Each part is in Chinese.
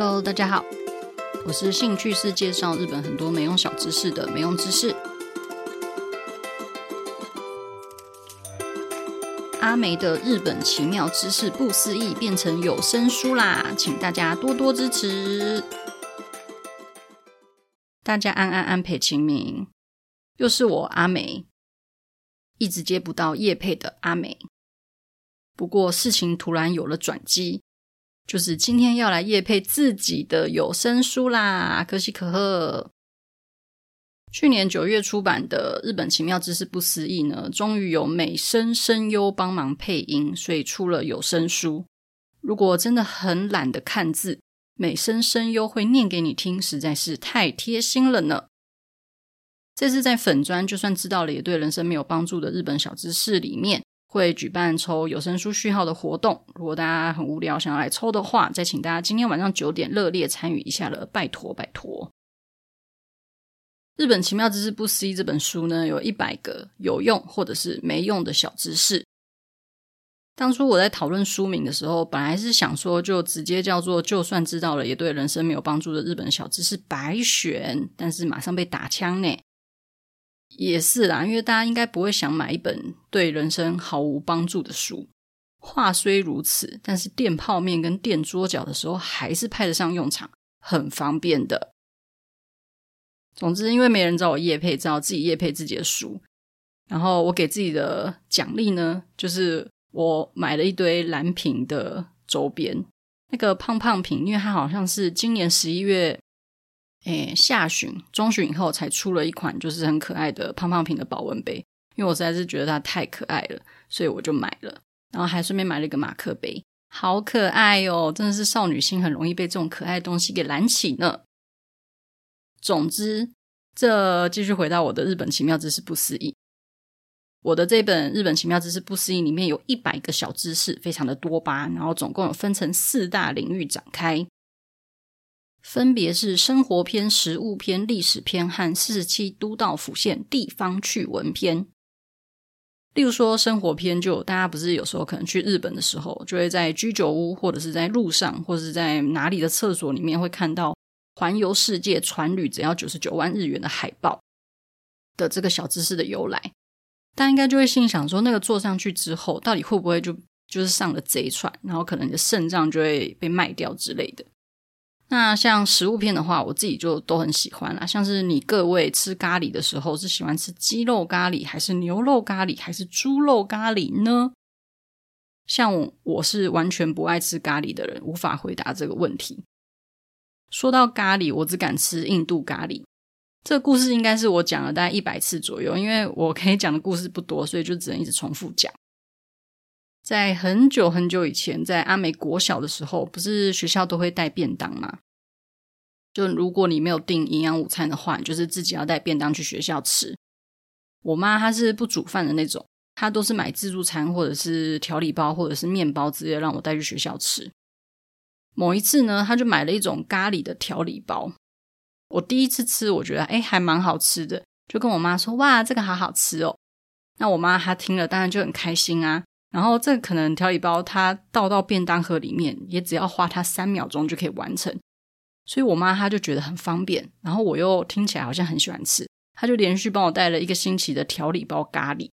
Hello，大家好，我是兴趣是介绍日本很多没用小知识的没用知识。阿梅的日本奇妙知识不思议变成有声书啦，请大家多多支持。大家安安安陪清明，又是我阿梅，一直接不到叶配的阿梅。不过事情突然有了转机。就是今天要来夜配自己的有声书啦，可喜可贺。去年九月出版的《日本奇妙知识不思议》呢，终于有美声声优帮忙配音，所以出了有声书。如果真的很懒得看字，美声声优会念给你听，实在是太贴心了呢。这次在粉专，就算知道了也对人生没有帮助的日本小知识里面。会举办抽有声书序号的活动，如果大家很无聊想要来抽的话，再请大家今天晚上九点热烈参与一下了，拜托拜托。日本奇妙知识不思议这本书呢，有一百个有用或者是没用的小知识。当初我在讨论书名的时候，本来是想说就直接叫做“就算知道了也对人生没有帮助的日本小知识”白选，但是马上被打枪呢。也是啦，因为大家应该不会想买一本对人生毫无帮助的书。话虽如此，但是垫泡面跟垫桌脚的时候还是派得上用场，很方便的。总之，因为没人找我业配，只好自己业配自己的书。然后我给自己的奖励呢，就是我买了一堆蓝瓶的周边。那个胖胖瓶，因为它好像是今年十一月。诶，下旬、中旬以后才出了一款，就是很可爱的胖胖瓶的保温杯。因为我实在是觉得它太可爱了，所以我就买了。然后还顺便买了一个马克杯，好可爱哦！真的是少女心很容易被这种可爱的东西给燃起呢。总之，这继续回到我的日本奇妙知识不思议。我的这本日本奇妙知识不思议里面有一百个小知识，非常的多吧。然后总共有分成四大领域展开。分别是生活篇、食物篇、历史篇和四十七都道府县地方趣闻篇。例如说，生活篇就大家不是有时候可能去日本的时候，就会在居酒屋或者是在路上，或者是在哪里的厕所里面会看到环游世界船旅只要九十九万日元的海报的这个小知识的由来。大家应该就会心想说，那个坐上去之后，到底会不会就就是上了贼船，然后可能你的肾脏就会被卖掉之类的。那像食物片的话，我自己就都很喜欢啦。像是你各位吃咖喱的时候，是喜欢吃鸡肉咖喱，还是牛肉咖喱，还是猪肉咖喱呢？像我，我是完全不爱吃咖喱的人，无法回答这个问题。说到咖喱，我只敢吃印度咖喱。这个故事应该是我讲了大概一百次左右，因为我可以讲的故事不多，所以就只能一直重复讲。在很久很久以前，在阿美国小的时候，不是学校都会带便当吗？就如果你没有订营养午餐的话，就是自己要带便当去学校吃。我妈她是不煮饭的那种，她都是买自助餐或者是调理包或者是面包直接让我带去学校吃。某一次呢，她就买了一种咖喱的调理包。我第一次吃，我觉得诶还蛮好吃的，就跟我妈说：“哇，这个好好吃哦。”那我妈她听了当然就很开心啊。然后这可能调理包它倒到便当盒里面，也只要花它三秒钟就可以完成，所以我妈她就觉得很方便。然后我又听起来好像很喜欢吃，她就连续帮我带了一个星期的调理包咖喱。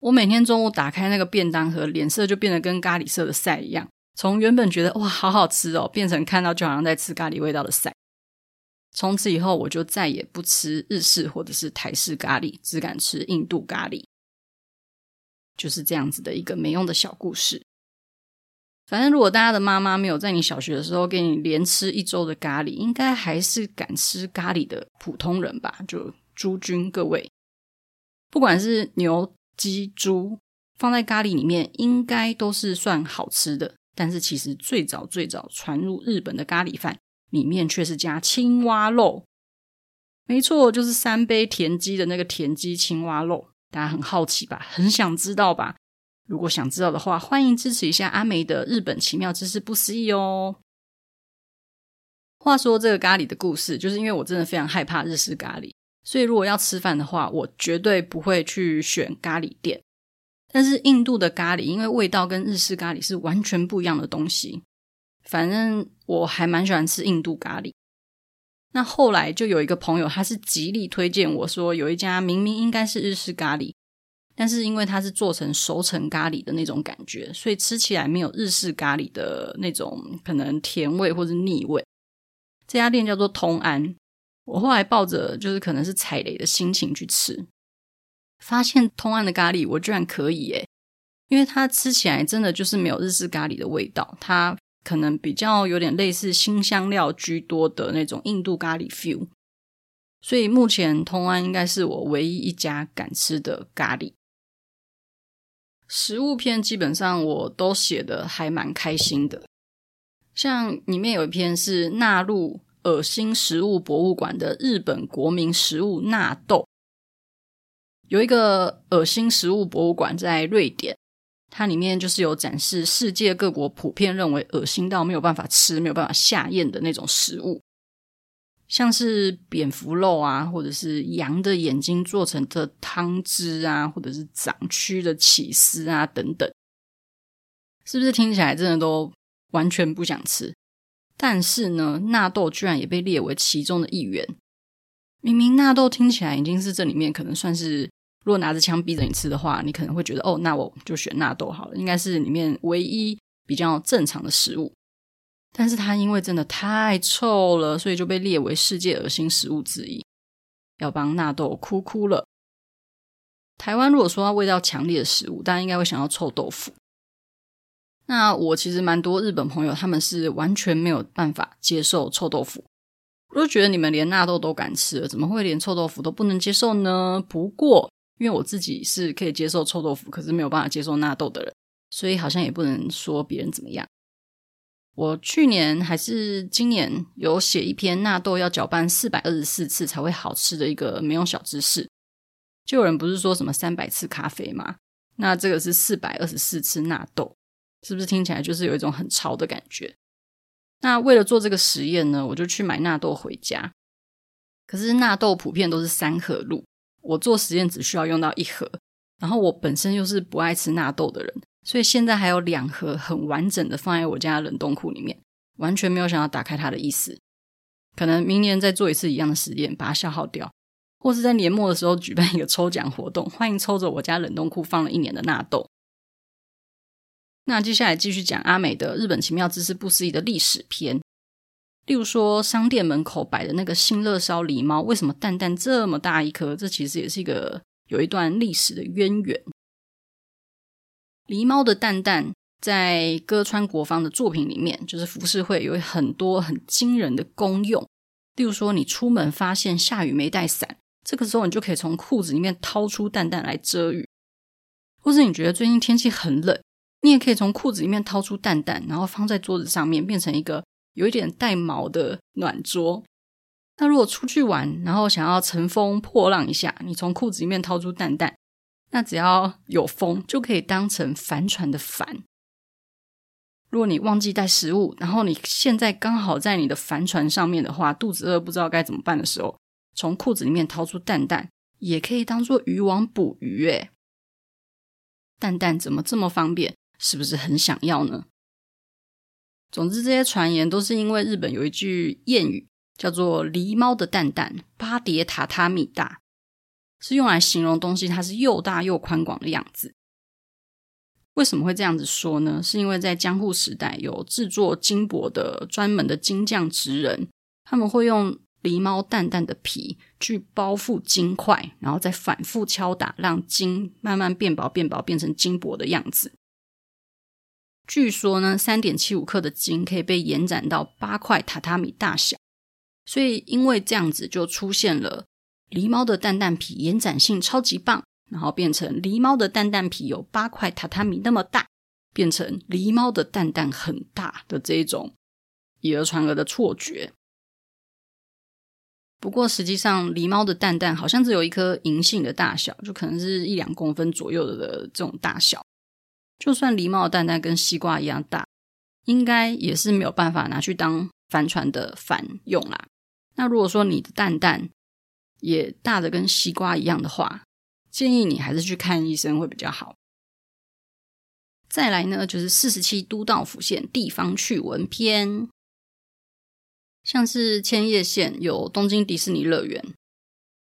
我每天中午打开那个便当盒，脸色就变得跟咖喱色的赛一样，从原本觉得哇好好吃哦，变成看到就好像在吃咖喱味道的赛。从此以后，我就再也不吃日式或者是台式咖喱，只敢吃印度咖喱。就是这样子的一个没用的小故事。反正如果大家的妈妈没有在你小学的时候给你连吃一周的咖喱，应该还是敢吃咖喱的普通人吧？就诸君各位，不管是牛、鸡、猪，放在咖喱里面应该都是算好吃的。但是其实最早最早传入日本的咖喱饭里面却是加青蛙肉。没错，就是三杯田鸡的那个田鸡青蛙肉。大家很好奇吧？很想知道吧？如果想知道的话，欢迎支持一下阿梅的日本奇妙知识不思议哦。话说这个咖喱的故事，就是因为我真的非常害怕日式咖喱，所以如果要吃饭的话，我绝对不会去选咖喱店。但是印度的咖喱，因为味道跟日式咖喱是完全不一样的东西，反正我还蛮喜欢吃印度咖喱。那后来就有一个朋友，他是极力推荐我说，有一家明明应该是日式咖喱，但是因为它是做成熟成咖喱的那种感觉，所以吃起来没有日式咖喱的那种可能甜味或者腻味。这家店叫做通安，我后来抱着就是可能是踩雷的心情去吃，发现通安的咖喱我居然可以耶，因为它吃起来真的就是没有日式咖喱的味道，它。可能比较有点类似新香料居多的那种印度咖喱 feel，所以目前通安应该是我唯一一家敢吃的咖喱。食物篇基本上我都写得还蛮开心的，像里面有一篇是纳入恶心食物博物馆的日本国民食物纳豆，有一个恶心食物博物馆在瑞典。它里面就是有展示世界各国普遍认为恶心到没有办法吃、没有办法下咽的那种食物，像是蝙蝠肉啊，或者是羊的眼睛做成的汤汁啊，或者是长蛆的起司啊等等，是不是听起来真的都完全不想吃？但是呢，纳豆居然也被列为其中的一员。明明纳豆听起来已经是这里面可能算是。如果拿着枪逼着你吃的话，你可能会觉得哦，那我就选纳豆好了，应该是里面唯一比较正常的食物。但是它因为真的太臭了，所以就被列为世界恶心食物之一，要帮纳豆哭哭了。台湾如果说它味道强烈的食物，大家应该会想到臭豆腐。那我其实蛮多日本朋友，他们是完全没有办法接受臭豆腐。我就觉得你们连纳豆都敢吃，怎么会连臭豆腐都不能接受呢？不过。因为我自己是可以接受臭豆腐，可是没有办法接受纳豆的人，所以好像也不能说别人怎么样。我去年还是今年有写一篇纳豆要搅拌四百二十四次才会好吃的一个没用小知识，就有人不是说什么三百次咖啡吗？那这个是四百二十四次纳豆，是不是听起来就是有一种很潮的感觉？那为了做这个实验呢，我就去买纳豆回家，可是纳豆普遍都是三合路。我做实验只需要用到一盒，然后我本身又是不爱吃纳豆的人，所以现在还有两盒很完整的放在我家冷冻库里面，完全没有想要打开它的意思。可能明年再做一次一样的实验，把它消耗掉，或是在年末的时候举办一个抽奖活动，欢迎抽走我家冷冻库放了一年的纳豆。那接下来继续讲阿美的日本奇妙知识不思议的历史篇。例如说，商店门口摆的那个新乐烧狸猫，为什么蛋蛋这么大一颗？这其实也是一个有一段历史的渊源。狸猫的蛋蛋在歌川国芳的作品里面，就是浮世绘，有很多很惊人的功用。例如说，你出门发现下雨没带伞，这个时候你就可以从裤子里面掏出蛋蛋来遮雨；或是你觉得最近天气很冷，你也可以从裤子里面掏出蛋蛋，然后放在桌子上面，变成一个。有一点带毛的暖桌。那如果出去玩，然后想要乘风破浪一下，你从裤子里面掏出蛋蛋，那只要有风就可以当成帆船的帆。如果你忘记带食物，然后你现在刚好在你的帆船上面的话，肚子饿不知道该怎么办的时候，从裤子里面掏出蛋蛋，也可以当做渔网捕鱼。诶，蛋蛋怎么这么方便？是不是很想要呢？总之，这些传言都是因为日本有一句谚语，叫做“狸猫的蛋蛋八叠榻榻米大”，是用来形容东西它是又大又宽广的样子。为什么会这样子说呢？是因为在江户时代有制作金箔的专门的金匠职人，他们会用狸猫蛋蛋的皮去包覆金块，然后再反复敲打，让金慢慢变薄、变薄，变成金箔的样子。据说呢，三点七五克的金可以被延展到八块榻榻米大小，所以因为这样子就出现了狸猫的蛋蛋皮延展性超级棒，然后变成狸猫的蛋蛋皮有八块榻榻米那么大，变成狸猫的蛋蛋很大的这一种以讹传讹的错觉。不过实际上，狸猫的蛋蛋好像只有一颗银杏的大小，就可能是一两公分左右的这种大小。就算狸猫蛋蛋跟西瓜一样大，应该也是没有办法拿去当帆船的帆用啦。那如果说你的蛋蛋也大的跟西瓜一样的话，建议你还是去看医生会比较好。再来呢，就是四十七都道府县地方趣闻篇，像是千叶县有东京迪士尼乐园，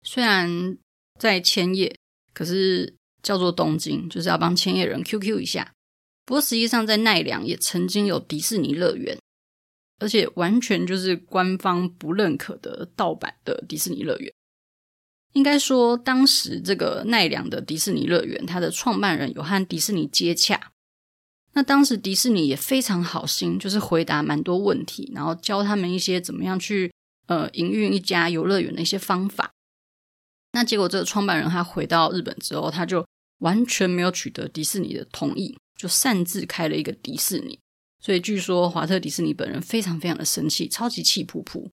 虽然在千叶，可是叫做东京，就是要帮千叶人 QQ 一下。不过实际上在奈良也曾经有迪士尼乐园。而且完全就是官方不认可的盗版的迪士尼乐园。应该说，当时这个奈良的迪士尼乐园，它的创办人有和迪士尼接洽。那当时迪士尼也非常好心，就是回答蛮多问题，然后教他们一些怎么样去呃营运一家游乐园的一些方法。那结果这个创办人他回到日本之后，他就完全没有取得迪士尼的同意，就擅自开了一个迪士尼。所以据说华特迪士尼本人非常非常的生气，超级气噗噗。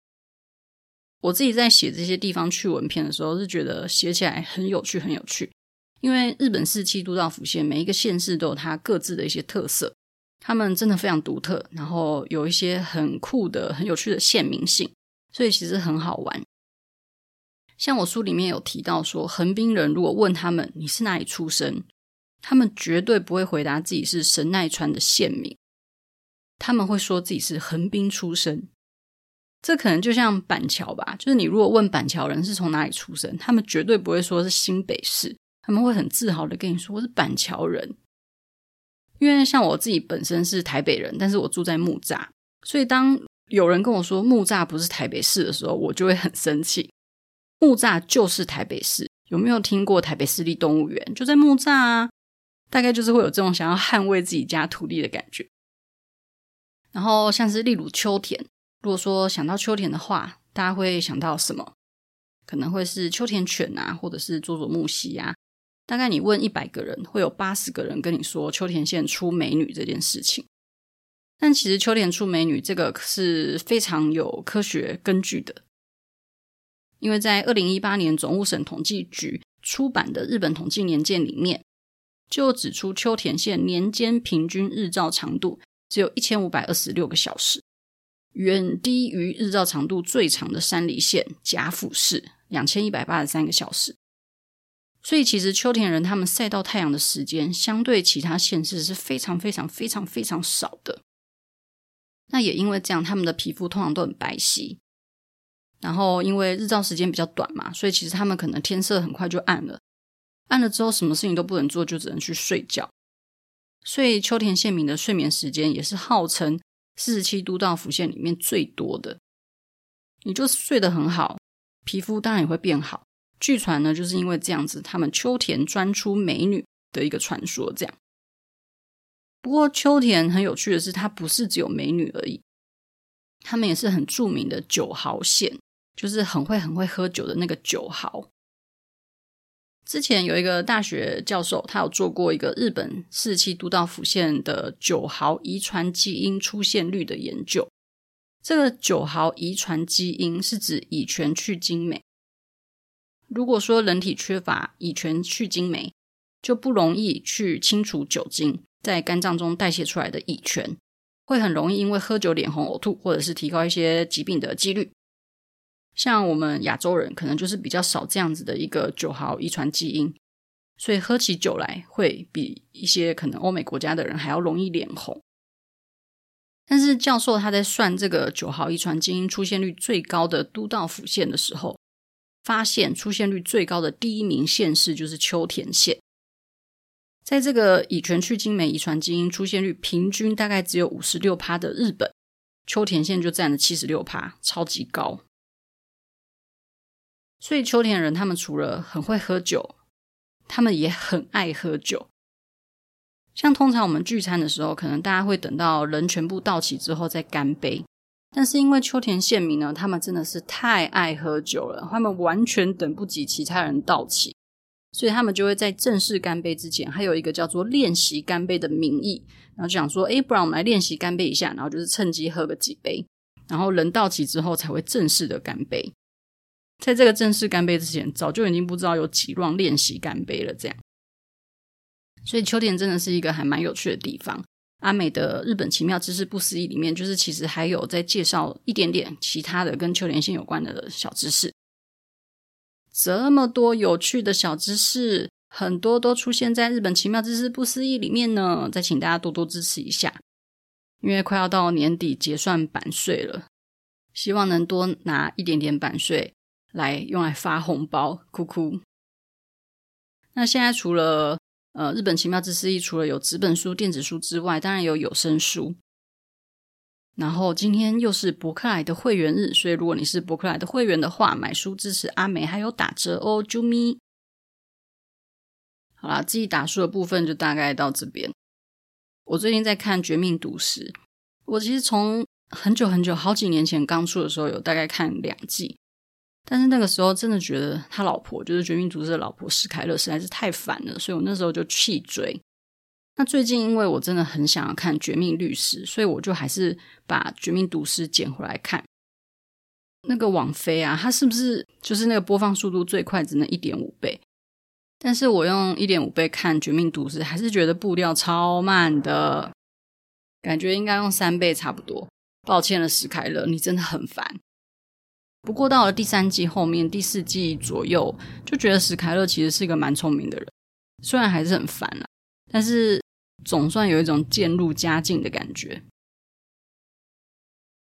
我自己在写这些地方趣闻篇的时候，是觉得写起来很有趣，很有趣。因为日本四十七都道府县每一个县市都有它各自的一些特色，他们真的非常独特，然后有一些很酷的、很有趣的县民性，所以其实很好玩。像我书里面有提到说，横滨人如果问他们你是哪里出生，他们绝对不会回答自己是神奈川的县民。他们会说自己是横滨出生，这可能就像板桥吧，就是你如果问板桥人是从哪里出生，他们绝对不会说是新北市，他们会很自豪的跟你说我是板桥人。因为像我自己本身是台北人，但是我住在木栅，所以当有人跟我说木栅不是台北市的时候，我就会很生气。木栅就是台北市，有没有听过台北市立动物园？就在木栅啊，大概就是会有这种想要捍卫自己家土地的感觉。然后像是例如秋田，如果说想到秋田的话，大家会想到什么？可能会是秋田犬啊，或者是佐佐木希啊。大概你问一百个人，会有八十个人跟你说秋田县出美女这件事情。但其实秋田出美女这个是非常有科学根据的，因为在二零一八年总务省统计局出版的日本统计年鉴里面，就指出秋田县年间平均日照长度。只有一千五百二十六个小时，远低于日照长度最长的山梨县甲府市两千一百八十三个小时。所以，其实秋田人他们晒到太阳的时间，相对其他县市是非常非常非常非常少的。那也因为这样，他们的皮肤通常都很白皙。然后，因为日照时间比较短嘛，所以其实他们可能天色很快就暗了。暗了之后，什么事情都不能做，就只能去睡觉。所以秋田县民的睡眠时间也是号称四十七都道府县里面最多的。你就睡得很好，皮肤当然也会变好。据传呢，就是因为这样子，他们秋田专出美女的一个传说。这样。不过秋田很有趣的是，它不是只有美女而已，他们也是很著名的九豪县，就是很会很会喝酒的那个酒豪。之前有一个大学教授，他有做过一个日本四十七都道府县的酒豪遗传基因出现率的研究。这个酒豪遗传基因是指乙醛去精酶。如果说人体缺乏乙醛去精酶，就不容易去清除酒精在肝脏中代谢出来的乙醛，会很容易因为喝酒脸红、呕吐，或者是提高一些疾病的几率。像我们亚洲人可能就是比较少这样子的一个酒豪遗传基因，所以喝起酒来会比一些可能欧美国家的人还要容易脸红。但是教授他在算这个酒豪遗传基因出现率最高的都道府县的时候，发现出现率最高的第一名县市就是秋田县。在这个乙醛去精酶遗传基因出现率平均大概只有五十六趴的日本，秋田县就占了七十六趴，超级高。所以秋田人他们除了很会喝酒，他们也很爱喝酒。像通常我们聚餐的时候，可能大家会等到人全部到齐之后再干杯。但是因为秋田县民呢，他们真的是太爱喝酒了，他们完全等不及其他人到齐，所以他们就会在正式干杯之前，还有一个叫做练习干杯的名义，然后就想说，诶，不然我们来练习干杯一下，然后就是趁机喝个几杯，然后人到齐之后才会正式的干杯。在这个正式干杯之前，早就已经不知道有几轮练习干杯了，这样。所以秋田真的是一个还蛮有趣的地方。阿美的日本奇妙知识不思议里面，就是其实还有在介绍一点点其他的跟秋田县有关的小知识。这么多有趣的小知识，很多都出现在日本奇妙知识不思议里面呢。再请大家多多支持一下，因为快要到年底结算版税了，希望能多拿一点点版税来用来发红包，哭哭。那现在除了呃日本奇妙知识除了有纸本书、电子书之外，当然有有声书。然后今天又是博客来的会员日，所以如果你是博客来的会员的话，买书支持阿美还有打折哦，啾咪！好啦，自己打书的部分就大概到这边。我最近在看《绝命毒师》，我其实从很久很久好几年前刚出的时候有大概看两季，但是那个时候真的觉得他老婆就是《绝命毒师》的老婆史凯勒实在是太烦了，所以我那时候就弃追。那最近，因为我真的很想要看《绝命律师》，所以我就还是把《绝命毒师》捡回来看。那个网飞啊，它是不是就是那个播放速度最快只能一点五倍？但是我用一点五倍看《绝命毒师》，还是觉得步调超慢的，感觉应该用三倍差不多。抱歉了，史凯勒，你真的很烦。不过到了第三季后面，第四季左右，就觉得史凯勒其实是一个蛮聪明的人，虽然还是很烦啊。但是总算有一种渐入佳境的感觉。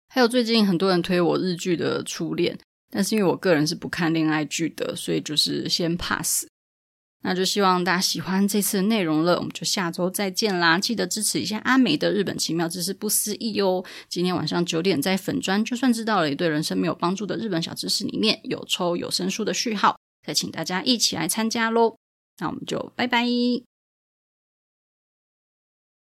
还有最近很多人推我日剧的《初恋》，但是因为我个人是不看恋爱剧的，所以就是先 pass。那就希望大家喜欢这次的内容了，我们就下周再见啦！记得支持一下阿美的日本奇妙知识不思议哦。今天晚上九点在粉专，就算知道了一对人生没有帮助的日本小知识里面有抽有声书的序号，再请大家一起来参加喽。那我们就拜拜。